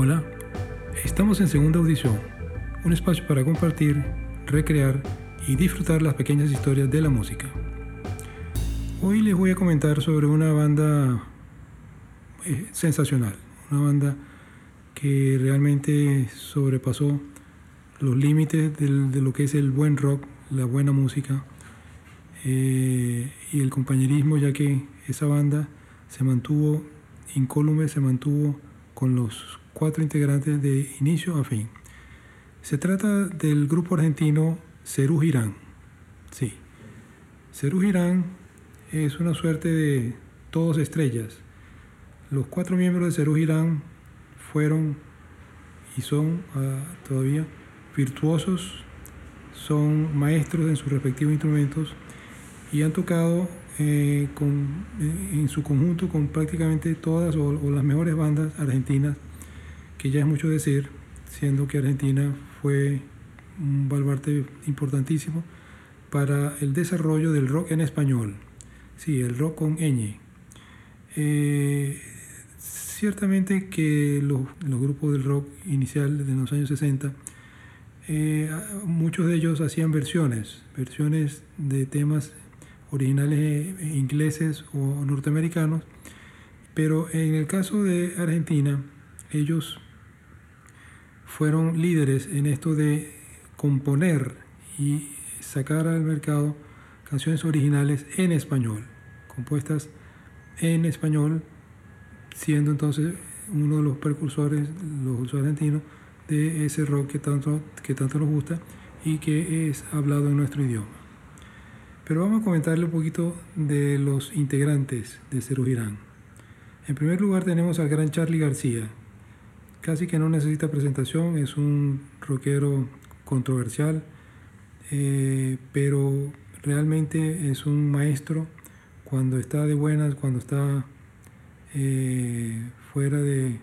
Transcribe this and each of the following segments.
Hola, estamos en segunda audición, un espacio para compartir, recrear y disfrutar las pequeñas historias de la música. Hoy les voy a comentar sobre una banda eh, sensacional, una banda que realmente sobrepasó los límites de lo que es el buen rock, la buena música eh, y el compañerismo, ya que esa banda se mantuvo incólume, se mantuvo con los cuatro integrantes de inicio a fin. Se trata del grupo argentino Cerú Girán. Sí, Cerú Girán es una suerte de todos estrellas. Los cuatro miembros de Cerú Girán fueron y son ah, todavía virtuosos, son maestros en sus respectivos instrumentos y han tocado eh, en su conjunto con prácticamente todas o, las mejores bandas argentinas, que ya es mucho decir, siendo que Argentina fue un baluarte importantísimo para el desarrollo del rock en español. Sí, el rock con ñ. Eh, ciertamente que los, grupos del rock inicial de los años 60 eh, muchos de ellos hacían versiones, versiones de temas originales eh, ingleses o norteamericanos, pero en el caso de Argentina, ellos fueron líderes en esto de componer y sacar al mercado canciones originales en español, compuestas en español, siendo entonces uno de los precursores, los argentinos, de ese rock que tanto, que tanto nos gusta y que es hablado en nuestro idioma. Pero vamos a comentarle un poquito de los integrantes de Cerú Girán. En primer lugar tenemos al gran Charlie García. Casi que no necesita presentación, es un rockero controversial, eh, pero realmente es un maestro cuando está de buenas, cuando está eh, fuera de,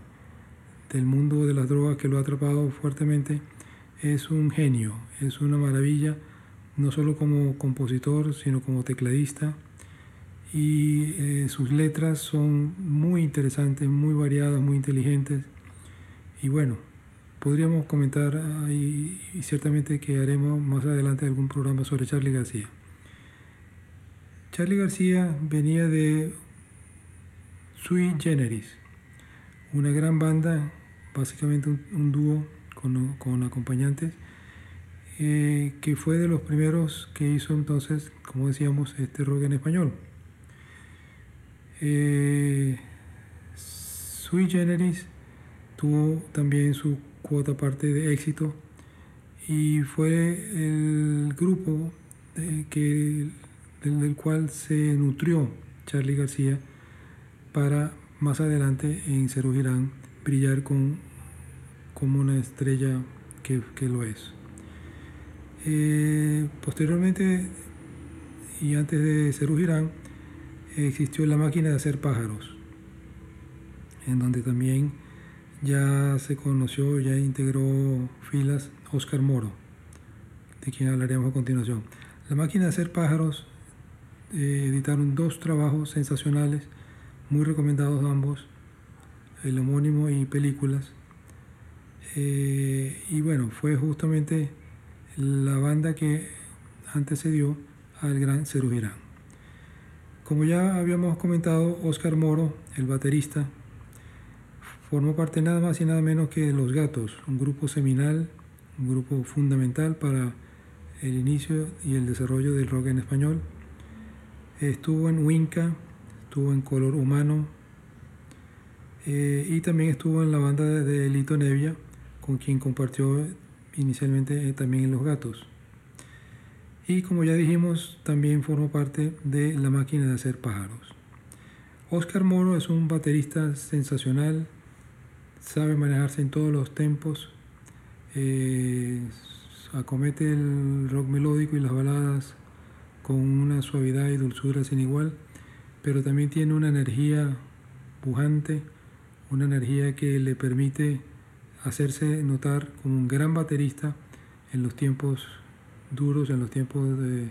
del mundo de las drogas que lo ha atrapado fuertemente, es un genio, es una maravilla, no solo como compositor, sino como tecladista. Y eh, sus letras son muy interesantes, muy variadas, muy inteligentes. Y bueno, podríamos comentar y, y ciertamente que haremos más adelante algún programa sobre Charlie García. Charlie García venía de Sui Generis, una gran banda, básicamente un, dúo con, acompañantes, eh, que fue de los primeros que hizo entonces, como decíamos, este rock en español. Eh, Sui Generis tuvo también su cuota parte de éxito y fue el grupo que, del cual se nutrió Charlie García para más adelante en Cerú Girán brillar con, como una estrella que, lo es. Eh, posteriormente y antes de Cerú Girán existió la máquina de hacer pájaros, en donde también ya se conoció, ya integró filas Oscar Moro, de quien hablaremos a continuación. La máquina de hacer pájaros eh, editaron dos trabajos sensacionales muy recomendados ambos, el homónimo y películas. Eh, y bueno, fue justamente la banda que antecedió al gran Cerú. Como ya habíamos comentado, Oscar Moro, el baterista, formó parte nada más y nada menos que Los Gatos, un grupo seminal, un grupo fundamental para el inicio y el desarrollo del rock en español. Estuvo en Winca, estuvo en Color Humano eh, y también estuvo en la banda de, Lito Nevia, con quien compartió inicialmente eh, también en Los Gatos. Y como ya dijimos, también formó parte de La Máquina de Hacer Pájaros. Oscar Moro es un baterista sensacional, sabe manejarse en todos los tempos, eh, acomete el rock melódico y las baladas con una suavidad y dulzura sin igual pero también tiene una energía pujante, una energía que le permite hacerse notar como un gran baterista en los tiempos duros, en los tiempos eh,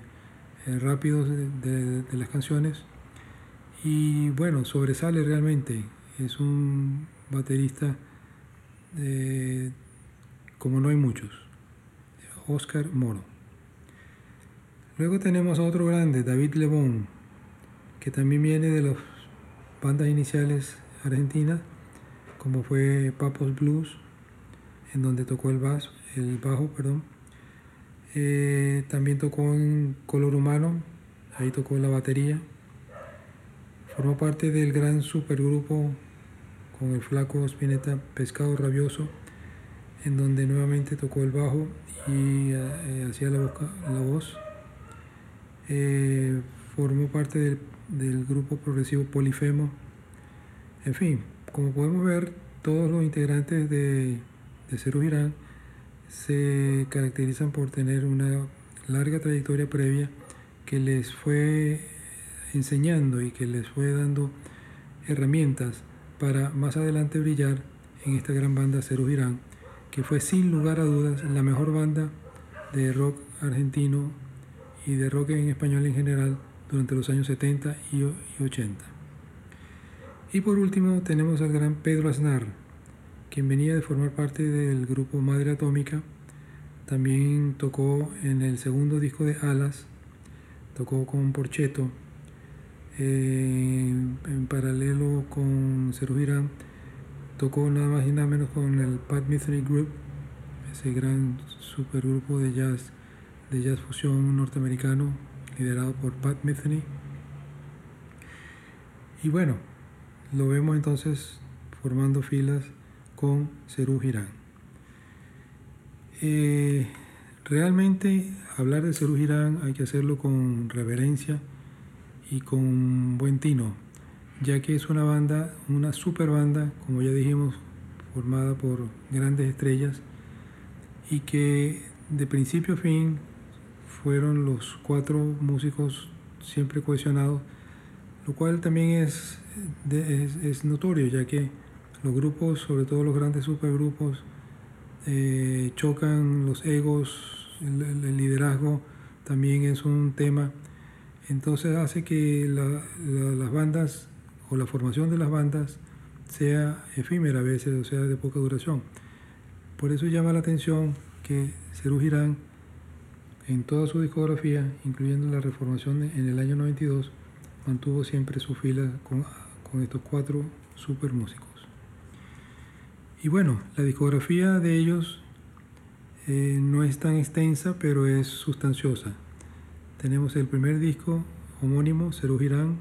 rápidos de, las canciones. Y bueno, sobresale realmente. Es un baterista eh, como no hay muchos, Oscar Moro. Luego tenemos a otro grande, David Lebón, que también viene de las bandas iniciales argentinas, como fue Papos Blues, en donde tocó el, bajo, el bajo. Perdón. Eh, también tocó en Color Humano, ahí tocó la batería. Formó parte del gran supergrupo con el flaco Spinetta Pescado Rabioso, en donde nuevamente tocó el bajo y eh, hacía la, voz. Eh, formó parte del, del, grupo progresivo Polifemo. En fin, como podemos ver, todos los integrantes de, de Cerú Girán se caracterizan por tener una larga trayectoria previa que les fue enseñando y que les fue dando herramientas para más adelante brillar en esta gran banda Cerú Girán, que fue sin lugar a dudas la mejor banda de rock argentino y de rock en español en general durante los años 70 y 80. Y por último tenemos al gran Pedro Aznar, quien venía de formar parte del grupo Madre Atómica. También tocó en el segundo disco de Alas, tocó con Porcheto. Eh, en paralelo con Cerú Girán, tocó nada más y nada menos con el Pat Metheny Group, ese gran supergrupo de jazz de jazz fusión norteamericano liderado por Pat Metheny. Y bueno, lo vemos entonces formando filas con Cerú Girán. Eh, realmente hablar de Cerú Girán hay que hacerlo con reverencia y con buen tino, ya que es una banda, una super banda, como ya dijimos, formada por grandes estrellas y que de principio a fin fueron los cuatro músicos siempre cohesionados, lo cual también es, es, notorio, ya que los grupos, sobre todo los grandes supergrupos, eh, chocan los egos, el, liderazgo también es un tema. Entonces hace que las bandas o la formación de las bandas sea efímera a veces, o sea, de poca duración. Por eso llama la atención que Cerú Girán en toda su discografía, incluyendo la reformación en el año 92, mantuvo siempre su fila con, estos cuatro super músicos. Y bueno, la discografía de ellos eh, no es tan extensa, pero es sustanciosa. Tenemos el primer disco homónimo, Cerú Girán.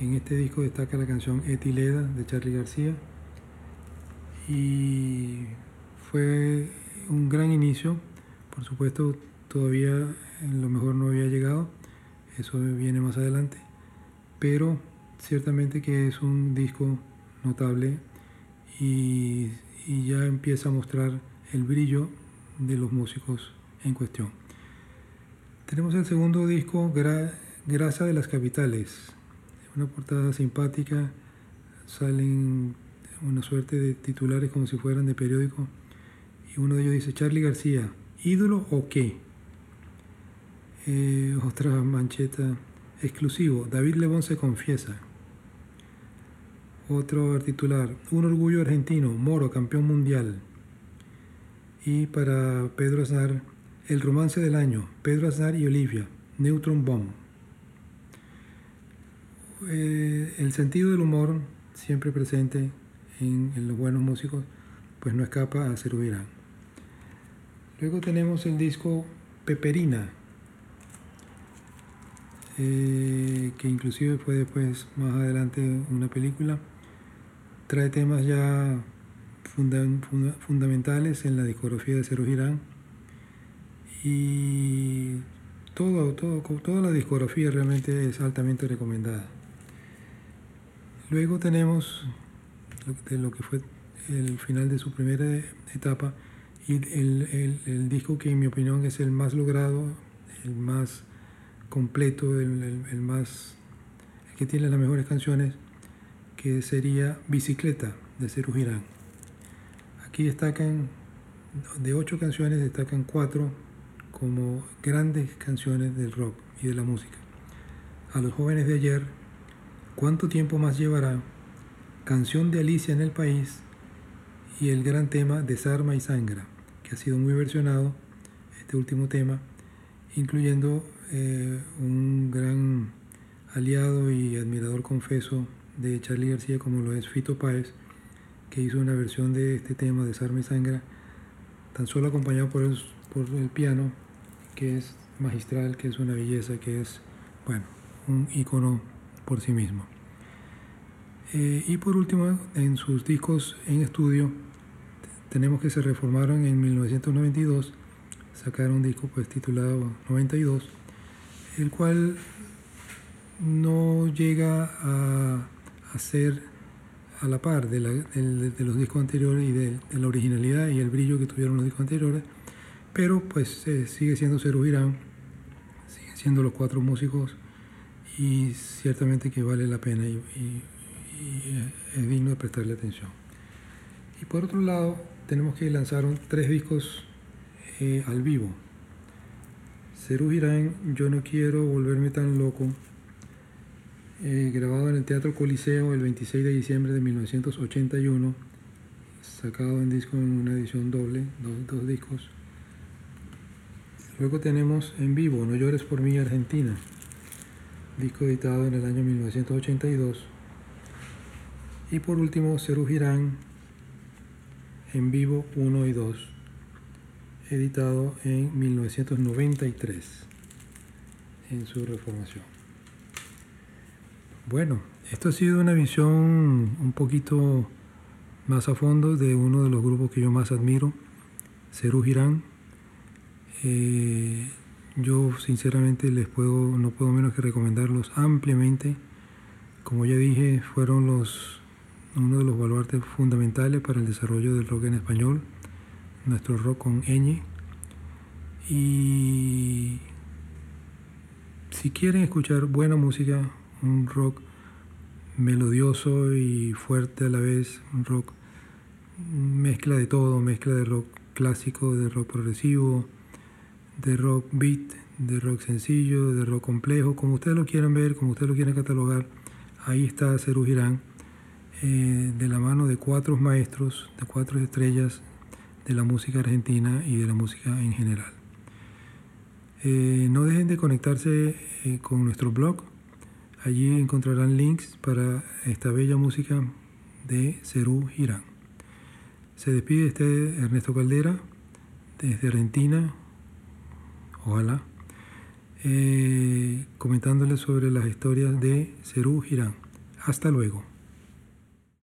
En este disco destaca la canción Etileda de Charlie García. Y fue un gran inicio por supuesto, todavía lo mejor no había llegado, eso viene más adelante, pero ciertamente que es un disco notable y, ya empieza a mostrar el brillo de los músicos en cuestión. Tenemos el segundo disco, Grasa de las Capitales, una portada simpática, salen una suerte de titulares como si fueran de periódico y uno de ellos dice Charlie García, ¿Ídolo o qué? Eh, otra mancheta exclusivo. David Lebón se confiesa. Otro titular. Un orgullo argentino. Moro, campeón mundial. Y para Pedro Aznar, el romance del año. Pedro Aznar y Olivia. Neutron Bomb. Eh, el sentido del humor, siempre presente en, los buenos músicos, pues no escapa a Cerubirán. Luego tenemos el disco Peperina, eh, que inclusive fue después, más adelante, una película. Trae temas ya fundamentales en la discografía de Cero Girán. Y todo, todo, toda la discografía realmente es altamente recomendada. Luego tenemos de lo que fue el final de su primera etapa, y el, el, disco que en mi opinión es el más logrado, el más completo, el, el, más el que tiene las mejores canciones, que sería Bicicleta de Cerú Girán. Aquí destacan, de ocho canciones, destacan cuatro como grandes canciones del rock y de la música. A los jóvenes de ayer, ¿cuánto tiempo más llevará? Canción de Alicia en el país y el gran tema Desarma y Sangra, que ha sido muy versionado, este último tema, incluyendo eh, un gran aliado y admirador confeso de Charlie García como lo es Fito Páez, que hizo una versión de este tema Desarma y Sangra, tan solo acompañado por el, por el piano, que es magistral, que es una belleza, que es, bueno, un icono por sí mismo. Eh, y por último, en sus discos en estudio, tenemos que se reformaron en 1992, sacaron un disco pues titulado 92, el cual no llega a, ser a la par de, los discos anteriores y de, la originalidad y el brillo que tuvieron los discos anteriores, pero pues sigue siendo Cerú Girán, siguen siendo los cuatro músicos y ciertamente que vale la pena y, es digno de prestarle atención. Y por otro lado, tenemos que lanzaron tres discos eh, al vivo. Cerú Girán, Yo no quiero volverme tan loco, eh, grabado en el Teatro Coliseo el 26 de diciembre de 1981, sacado en disco en una edición doble, dos discos. Luego tenemos en vivo No llores por mí Argentina, disco editado en el año 1982. Y por último, Cerú Girán en vivo 1 y 2, editado en 1993 en su reformación. Bueno, esto ha sido una visión un poquito más a fondo de uno de los grupos que yo más admiro, Cerú Girán. Eh, yo sinceramente les puedo, no puedo menos que recomendarlos ampliamente. Como ya dije, fueron los, uno de los baluartes fundamentales para el desarrollo del rock en español, nuestro rock con ñ. Y si quieren escuchar buena música, un rock melodioso y fuerte a la vez, un rock mezcla de todo, mezcla de rock clásico, de rock progresivo, de rock beat, de rock sencillo, de rock complejo, como ustedes lo quieran ver, como ustedes lo quieran catalogar, ahí está Cerú Girán, eh, de la mano de cuatro maestros, de cuatro estrellas de la música argentina y de la música en general. Eh, no dejen de conectarse eh, con nuestro blog, allí encontrarán links para esta bella música de Cerú Girán. Se despide este Ernesto Caldera desde Argentina, ojalá, eh, comentándoles sobre las historias de Cerú Girán. Hasta luego.